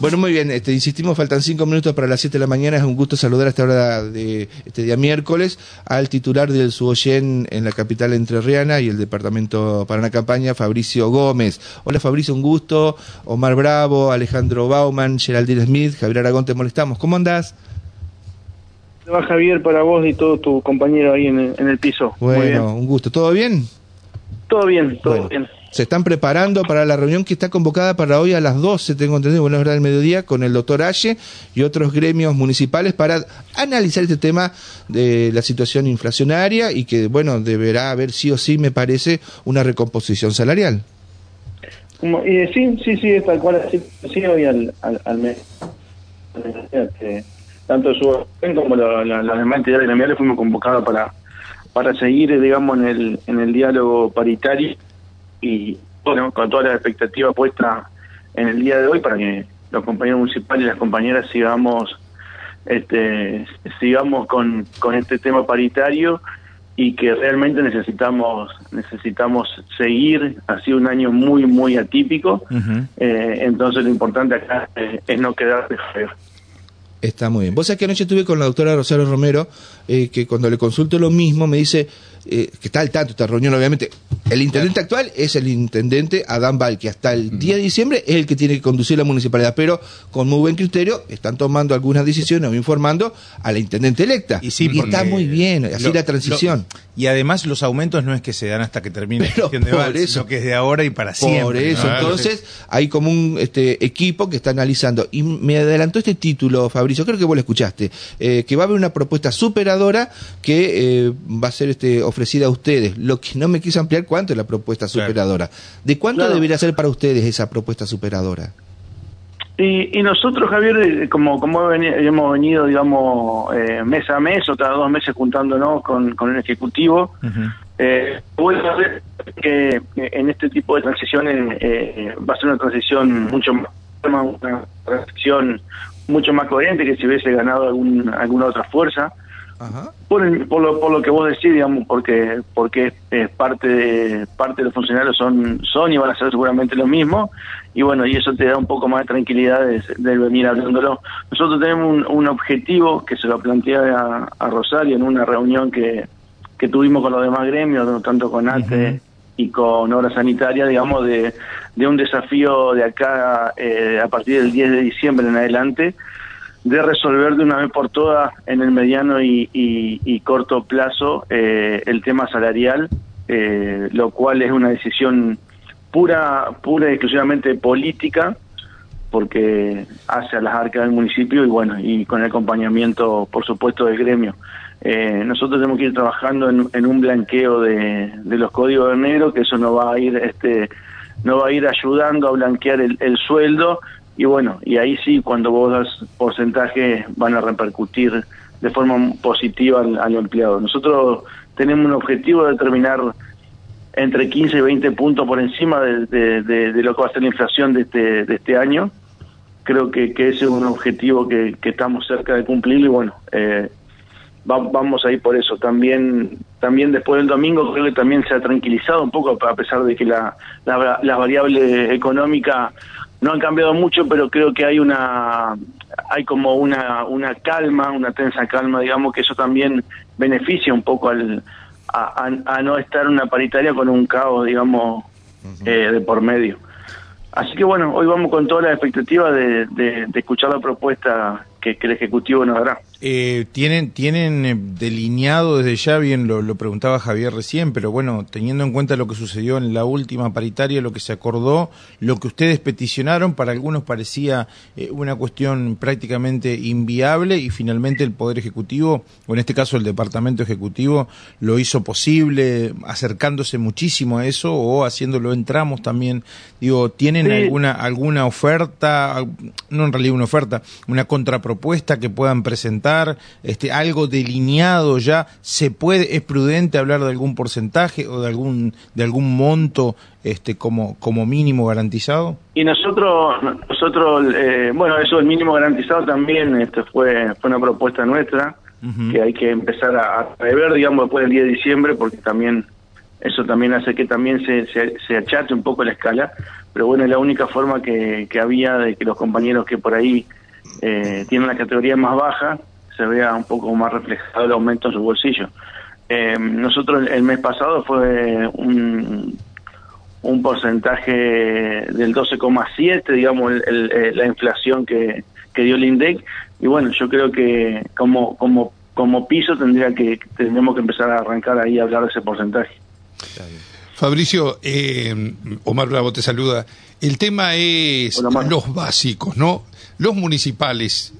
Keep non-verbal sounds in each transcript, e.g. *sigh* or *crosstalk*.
Bueno, muy bien, este, insistimos, faltan cinco minutos para las siete de la mañana. Es un gusto saludar a esta hora de este día miércoles al titular del Suoyen en la capital entrerriana y el departamento para una campaña, Fabricio Gómez. Hola Fabricio, un gusto. Omar Bravo, Alejandro Bauman, Geraldine Smith, Javier Aragón, te molestamos. ¿Cómo andás? Va Javier para vos y todo tu compañero ahí en el, piso. Bueno, un gusto. ¿Todo bien? Todo bien, todo bien se están preparando para la reunión que está convocada para hoy a las 12, tengo entendido, bueno, hora del mediodía, con el doctor Aye y otros gremios municipales para analizar este tema de la situación inflacionaria y que, bueno, deberá haber sí o sí, me parece, una recomposición salarial. sí, sí, sí, es tal cual, sí, hoy al, al, mes. Tanto su como las la, demás entidades gremiales fuimos convocados para, para seguir, digamos, en el, en el diálogo paritario y bueno, con toda la expectativa puesta en el día de hoy para que los compañeros municipales y las compañeras sigamos este sigamos con, con este tema paritario y que realmente necesitamos necesitamos seguir. Ha sido un año muy muy atípico. Eh, entonces lo importante acá es, no quedarse feo Está muy bien. Vos sabés que anoche estuve con la doctora Rosario Romero, eh, que cuando le consulto lo mismo me dice eh, que está al tanto esta reunión, obviamente, el intendente actual es el intendente Adán Val, que hasta el día de diciembre es el que tiene que conducir la municipalidad, pero con muy buen criterio están tomando algunas decisiones o informando a la intendente electa. Y, sí, está muy bien, así la transición. y además los aumentos no es que se dan hasta que termine la *laughs* gestión de Val, sino que es de ahora y para siempre. Por eso, entonces hay como un este, equipo que está analizando. Y me adelantó este título, Fabricio, creo que vos lo escuchaste, eh, que va a haber una propuesta superadora que eh, va a ser este, ofrecida a ustedes. Lo que no me quiso ampliar cuánto es la propuesta superadora. ¿De cuánto debería ser para ustedes esa propuesta superadora? Y, nosotros, Javier, eh, como, como hemos venido, digamos, eh, mes a mes o cada dos meses juntándonos con, con el Ejecutivo, eh, a ver que en este tipo de transiciones eh, va a ser una transición mucho más, una transición mucho más coherente que si hubiese ganado algún, alguna otra fuerza. Por, por, lo, por lo que vos decís, digamos, porque porque parte de parte de los funcionarios son son y van a ser seguramente lo mismo y bueno y eso te da un poco más de tranquilidad de, venir hablándolo. Nosotros tenemos un, objetivo que se lo planteé a, Rosario en una reunión que, que tuvimos con los demás gremios, tanto con ATE y con Obra Sanitaria, digamos, de, de un desafío de acá eh, a partir del 10 de diciembre en adelante de resolver de una vez por todas en el mediano y, corto plazo eh, el tema salarial, eh, lo cual es una decisión pura, pura y exclusivamente política, porque hace a las arcas del municipio y bueno, y con el acompañamiento, por supuesto, del gremio. Eh, nosotros tenemos que ir trabajando en, un blanqueo de, los códigos de enero, que eso no va a ir, este, no va a ir ayudando a blanquear el sueldo, y bueno, y ahí sí, cuando vos das porcentaje, van a repercutir de forma positiva al, empleado. Nosotros tenemos un objetivo de terminar entre 15 y 20 puntos por encima de, lo que va a ser la inflación de este, de este año. Creo que, ese es un objetivo que, estamos cerca de cumplir y bueno, eh, vamos a ir por eso. También también después del domingo creo que también se ha tranquilizado un poco, a pesar de que la, la, la variable económica no han cambiado mucho, pero creo que hay una hay como una una calma, una tensa calma, digamos que eso también beneficia un poco al a, no estar una paritaria con un caos, digamos, eh, de por medio. Así que bueno, hoy vamos con toda la expectativa de, de, de escuchar la propuesta que, el Ejecutivo nos dará. Eh, tienen tienen eh, delineado desde ya, bien lo, lo, preguntaba Javier recién, pero bueno, teniendo en cuenta lo que sucedió en la última paritaria, lo que se acordó, lo que ustedes peticionaron, para algunos parecía eh, una cuestión prácticamente inviable y finalmente el Poder Ejecutivo, o en este caso el Departamento Ejecutivo, lo hizo posible, acercándose muchísimo a eso o haciéndolo en tramos también. Digo, ¿tienen alguna alguna oferta, no en realidad una oferta, una contrapropuesta? propuesta que puedan presentar, este, algo delineado ya, se puede, es prudente hablar de algún porcentaje o de algún, de algún monto este, como, como mínimo garantizado? Y nosotros, nosotros eh, bueno, eso el mínimo garantizado también este, fue, fue una propuesta nuestra, que hay que empezar a, a, rever, digamos, después del 10 de diciembre, porque también eso también hace que también se, se, achate un poco la escala, pero bueno, es la única forma que, que había de que los compañeros que por ahí eh, tienen la categoría más baja se vea un poco más reflejado el aumento en su bolsillo. Eh, nosotros el mes pasado fue un, un porcentaje del 12,7, digamos, el, la inflación que, que dio el INDEC, y bueno, yo creo que como, como, como piso tendría que, tendríamos que empezar a arrancar ahí a hablar de ese porcentaje. Fabricio, eh, Omar Bravo te saluda. El tema es los básicos, ¿no? Los municipales,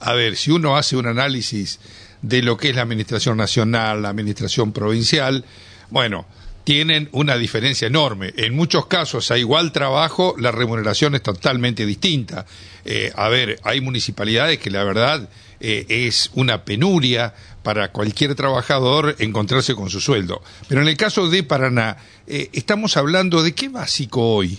a ver, si uno hace un análisis de lo que es la administración nacional, la administración provincial, bueno, tienen una diferencia enorme. En muchos casos, a igual trabajo, la remuneración es totalmente distinta. Eh, a ver, hay municipalidades que la verdad eh, es una penuria para cualquier trabajador encontrarse con su sueldo. Pero en el caso de Paraná, eh, estamos hablando de qué básico hoy.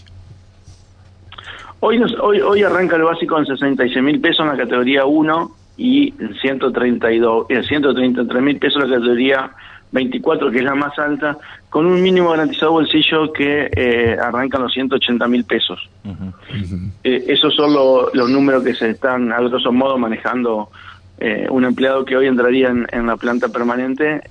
Hoy, hoy, hoy arranca el básico en 66 mil pesos en la categoría 1 y en 132, 133 mil pesos en la categoría 24, que es la más alta, con un mínimo garantizado bolsillo que eh, arrancan los 180 mil pesos. Eh, esos son los números que se están, a grosso modo, manejando. Eh, un empleado que hoy entraría en, la planta permanente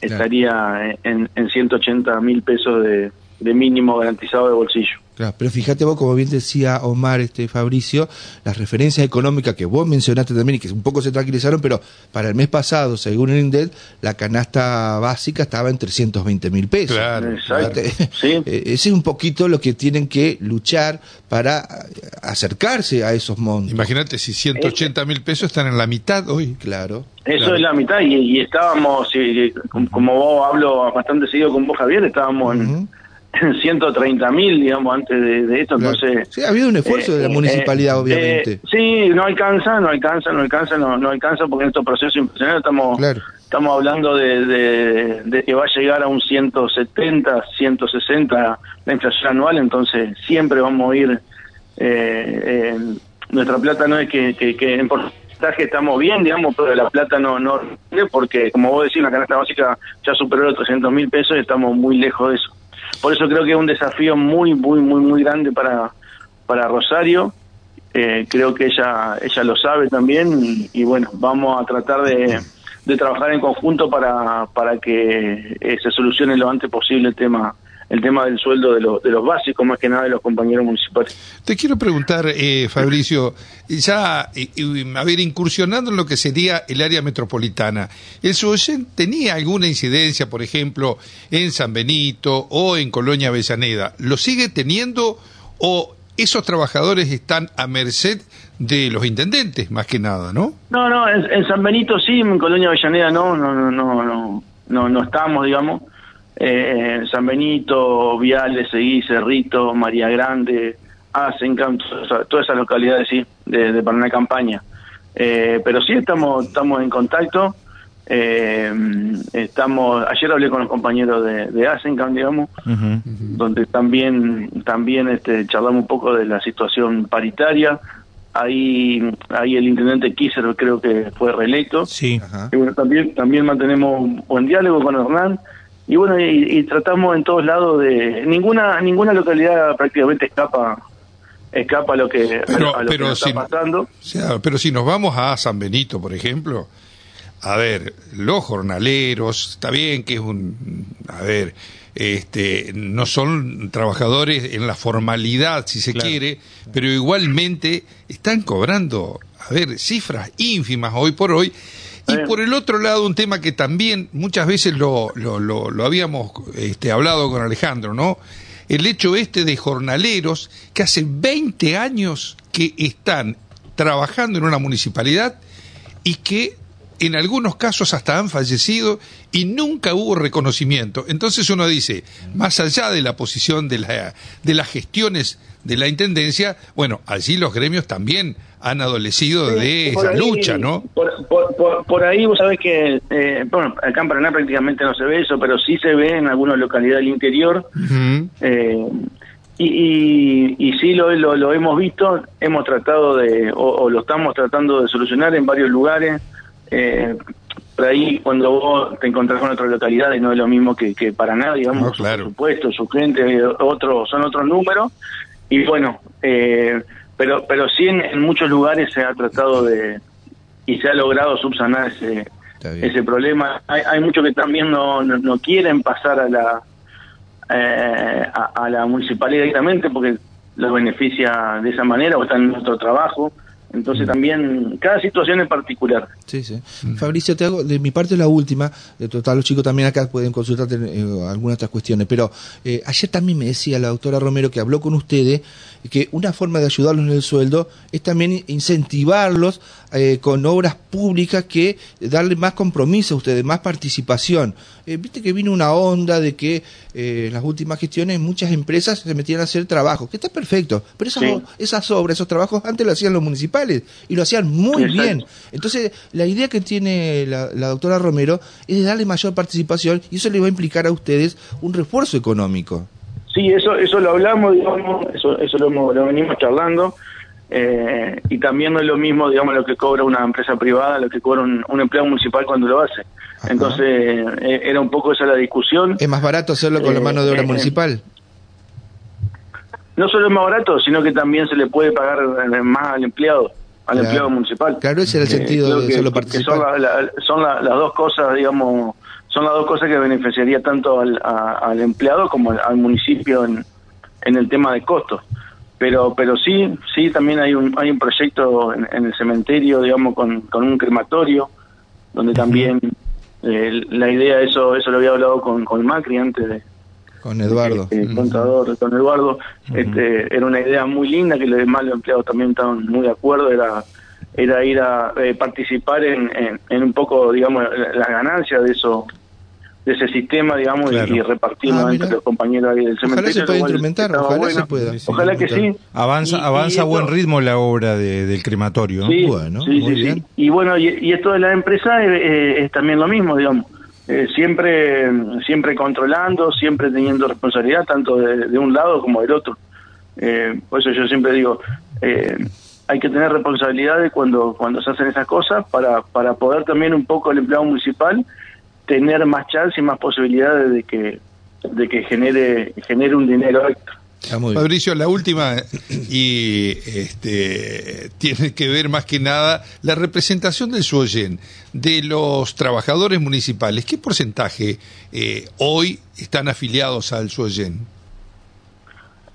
estaría en, en 180 mil pesos de, de mínimo garantizado de bolsillo. Claro, pero fíjate vos, como bien decía Omar, este Fabricio, las referencias económicas que vos mencionaste también y que un poco se tranquilizaron, pero para el mes pasado, según el INDED, la canasta básica estaba en 320 mil pesos. Claro, exacto. ¿Sí? *laughs* Eh, ese es un poquito lo que tienen que luchar para acercarse a esos montos. Imagínate si 180 mil pesos están en la mitad hoy. Claro. Eso es la mitad y, estábamos, como, vos hablo bastante seguido con vos, Javier, estábamos en *laughs* 130 mil, digamos, antes de, esto. Entonces, sí, ha habido un esfuerzo de la eh, municipalidad, eh, obviamente. Eh, sí, no alcanza, no alcanza, no alcanza, no, no alcanza, porque en estos procesos impresionantes estamos, estamos hablando de, de, que va a llegar a un 170, 160 la inflación anual, entonces siempre vamos a ir. nuestra plata no es que, que, en porcentaje estamos bien, digamos, pero la plata no, no, porque como vos decís, la canasta básica ya superó los 300 mil pesos y estamos muy lejos de eso. Por eso creo que es un desafío muy, muy, muy, muy grande para, para Rosario. Eh, creo que ella, ella lo sabe también y, bueno, vamos a tratar de, de trabajar en conjunto para, para que eh, se solucione lo antes posible el tema el tema del sueldo de, los de los básicos, más que nada de los compañeros municipales. Te quiero preguntar, eh, Fabricio, ya, a ver, incursionando en lo que sería el área metropolitana, ¿el SUOYEN tenía alguna incidencia, por ejemplo, en San Benito o en Colonia Avellaneda? ¿Lo sigue teniendo o esos trabajadores están a merced de los intendentes, más que nada, ¿no? No, no, en, en San Benito sí, en Colonia Avellaneda no, no, no, no, no, no, no estamos, digamos eh, San Benito, Viales, Seguí, Cerrito, María Grande, Asencan, todas esas localidades sí, de, de Paraná Campaña. Eh, pero sí estamos, estamos en contacto. Eh, estamos, ayer hablé con los compañeros de, de Asencan, digamos, donde también, también este, charlamos un poco de la situación paritaria. Ahí, ahí el intendente Kisser creo que fue reelecto. Sí. Y bueno, también, también mantenemos un buen diálogo con Hernán y bueno y, tratamos en todos lados de ninguna ninguna localidad prácticamente escapa escapa a lo que, pero, lo que está pasando. pero si nos vamos a San Benito por ejemplo a ver los jornaleros está bien que es un a ver este no son trabajadores en la formalidad si se quiere pero igualmente están cobrando a ver cifras ínfimas hoy por hoy y por el otro lado, un tema que también muchas veces lo, lo, lo, habíamos este, hablado con Alejandro, ¿no? El hecho este de jornaleros que hace 20 años que están trabajando en una municipalidad y que en algunos casos hasta han fallecido y nunca hubo reconocimiento. Entonces uno dice, más allá de la posición de, la, de las gestiones de la Intendencia, bueno, allí los gremios también han adolecido de esa lucha, ¿no? Por, ahí vos sabés que, eh, bueno, acá en Paraná prácticamente no se ve eso, pero sí se ve en algunas localidades del interior. Eh, y, y, sí lo, lo, hemos visto, hemos tratado de, o, lo estamos tratando de solucionar en varios lugares. Eh, por ahí cuando vos te encontrás con otras localidades no es lo mismo que, que Paraná, digamos, No, claro. su presupuesto, su gente, otro, son otros números, y bueno, eh, pero pero sí en, en muchos lugares se ha tratado de, y se ha logrado subsanar ese, ese problema. Hay, hay muchos que también no, no, no quieren pasar a la eh, a, a la municipalidad directamente porque los beneficia de esa manera o están en otro trabajo. Entonces también cada situación es particular. Sí, sí. Fabricio, te hago de mi parte la última. De total, los chicos también acá pueden consultarte eh, algunas otras cuestiones. Pero eh, ayer también me decía la doctora Romero que habló con ustedes que una forma de ayudarlos en el sueldo es también incentivarlos eh, con obras públicas que darle más compromiso a ustedes, más participación. Eh, Viste que vino una onda de que eh, en las últimas gestiones muchas empresas se metían a hacer trabajo, que está perfecto, pero esas, Sí. esas obras, esos trabajos antes lo hacían los municipales y lo hacían muy Exacto. bien. Entonces, la idea que tiene la, la doctora Romero es de darle mayor participación y eso le va a implicar a ustedes un refuerzo económico. Sí, eso eso lo hablamos, digamos, eso, eso lo, lo venimos charlando. Eh, y también no es lo mismo, digamos, lo que cobra una empresa privada, lo que cobra un, un empleado municipal cuando lo hace. Ajá. Entonces, eh, era un poco esa la discusión. ¿Es más barato hacerlo con la Eh, mano de obra eh, municipal? No solo es más barato, sino que también se le puede pagar eh, más al empleado, al Claro. empleado municipal. Claro, ese era el Eh, sentido de que- solo participar. son, la- la- son la- las dos cosas, digamos, son las dos cosas que beneficiaría tanto al, a- al empleado como al, al municipio en, en el tema de costos. Pero pero sí, sí, también hay un hay un proyecto en, en el cementerio, digamos, con, con un crematorio, donde también eh, la idea, eso eso lo había hablado con, con Macri antes de, Con Eduardo. eh, contador con Eduardo este, era una idea muy linda que los demás los empleados también estaban muy de acuerdo era era ir a eh, participar en, en, en un poco digamos la, la ganancia de eso de ese sistema digamos y- Claro. y, repartirlo Ah, entre los compañeros ahí del cementerio Ojalá se pueda implementar, ojalá bueno. se pueda. Sí, sí, ojalá que sí Avanza, Y- y avanza a buen esto- ritmo la obra de- del crematorio. ¿no? Sí, Bueno, sí, muy sí, bien. sí. Y bueno, y, y esto de la empresa eh, eh, es también lo mismo, digamos. Eh, siempre siempre controlando, siempre teniendo responsabilidad, tanto de, de un lado como del otro. Eh, por eso yo siempre digo, eh, hay que tener responsabilidades cuando, cuando se hacen esas cosas para, para poder también un poco el empleado municipal tener más chance y más posibilidades de que de que genere genere un dinero extra. Está muy bien. Fabricio, la última y este tiene que ver más que nada la representación del SUOYEN de los trabajadores municipales. ¿Qué porcentaje eh, hoy están afiliados al SUOYEN?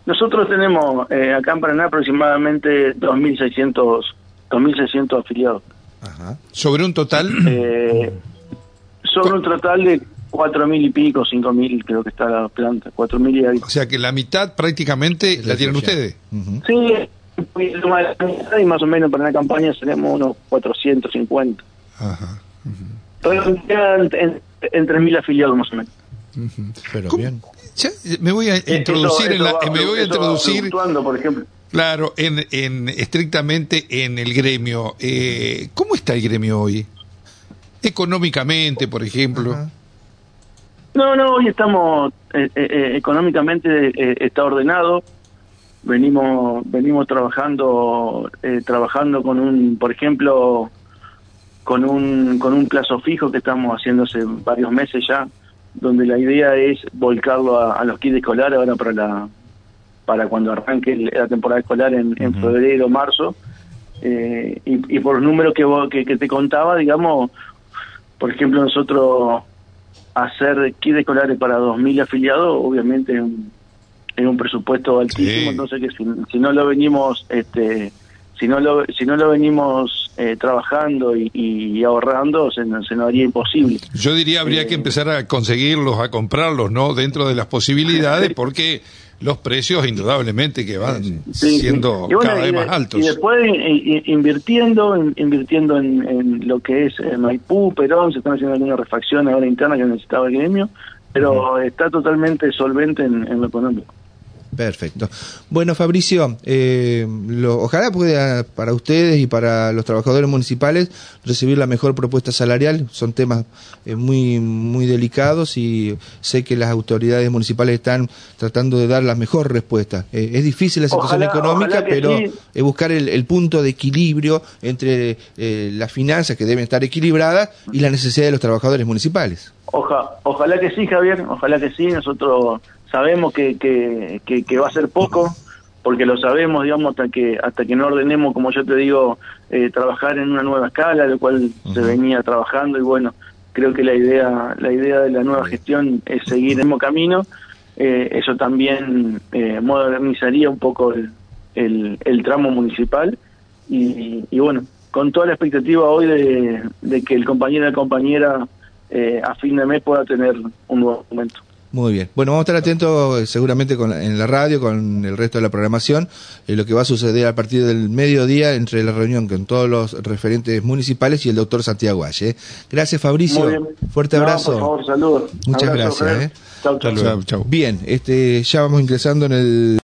Nosotros tenemos eh, acá en Paraná aproximadamente 2.600 2.600 afiliados. Ajá. Sobre un total, Eh, sobre un total de 4.000 y pico, 5.000 creo que está la planta, 4.000 y algo. o sea que la mitad prácticamente Es la tienen ustedes. Sí, de la mitad, y más o menos para una campaña tenemos unos 450. Ajá. Pero quedan en, en 3.000 afiliados más o menos. Pero ¿Cómo? bien. Ya, me voy a Eh, introducir eso- en la, eso va- me voy a introducir por ejemplo. Claro, en, en estrictamente en el gremio. Eh, ¿Cómo está el gremio hoy? Económicamente, por ejemplo. No, no, hoy estamos eh, eh, eh, económicamente eh, está ordenado. Venimos venimos trabajando eh, trabajando con un, por ejemplo, con un con un plazo fijo que estamos haciendo hace varios meses ya, donde la idea es volcarlo a, a los kits escolares ahora para la para cuando arranque el- la temporada escolar en, en febrero, marzo. Eh, y, y por los números que, vos- que, que te contaba, digamos, por ejemplo, nosotros hacer kits escolares para 2.000 afiliados, obviamente es un, es un presupuesto altísimo, Sí. entonces que si, si no lo venimos, este, si no lo, si no lo venimos eh, trabajando y, y ahorrando, se, nos- se nos haría imposible. Yo diría habría Eh, que empezar a conseguirlos, a comprarlos, ¿no? Dentro de las posibilidades, *laughs* porque los precios indudablemente que van Sí, siendo bueno, cada vez más altos. Y después invirtiendo, in- invirtiendo en, en lo que es eh, Maipú, Perón, se están haciendo algunas refacciones ahora internas que necesitaba el gremio, pero está totalmente solvente en, en lo económico. Perfecto. Bueno, Fabricio, eh, lo- ojalá pueda para ustedes y para los trabajadores municipales recibir la mejor propuesta salarial. Son temas eh, muy muy delicados y sé que las autoridades municipales están tratando de dar la mejor respuesta. Eh, es difícil la situación Ojalá- económica, ojalá pero sí. es buscar el, el punto de equilibrio entre eh, las finanzas que deben estar equilibradas y la necesidad de los trabajadores municipales. Oja- ojalá que sí, Javier, ojalá que sí. Nosotros sabemos que, que, que, que va a ser poco, porque lo sabemos, digamos, hasta que hasta que no ordenemos, como yo te digo, eh, trabajar en una nueva escala, lo cual se venía trabajando y bueno, creo que la idea la idea de la nueva gestión es seguir el mismo camino. Eh, eso también eh, modernizaría un poco el, el, el tramo municipal y, y bueno, con toda la expectativa hoy de, de que el compañero y la compañera eh, a fin de mes pueda tener un nuevo documento. Muy bien. Bueno, vamos a estar atentos eh, seguramente con en la radio, con el resto de la programación, en lo que va a suceder a partir del mediodía entre la reunión con todos los referentes municipales y el doctor Santiago Valle. ¿eh? Gracias, Fabricio. Muy bien. Fuerte No, abrazo. por favor, saludos. Muchas Abrazo, gracias. ¿eh? Chau, chau. Chau, chau. Bien, este, ya vamos ingresando en el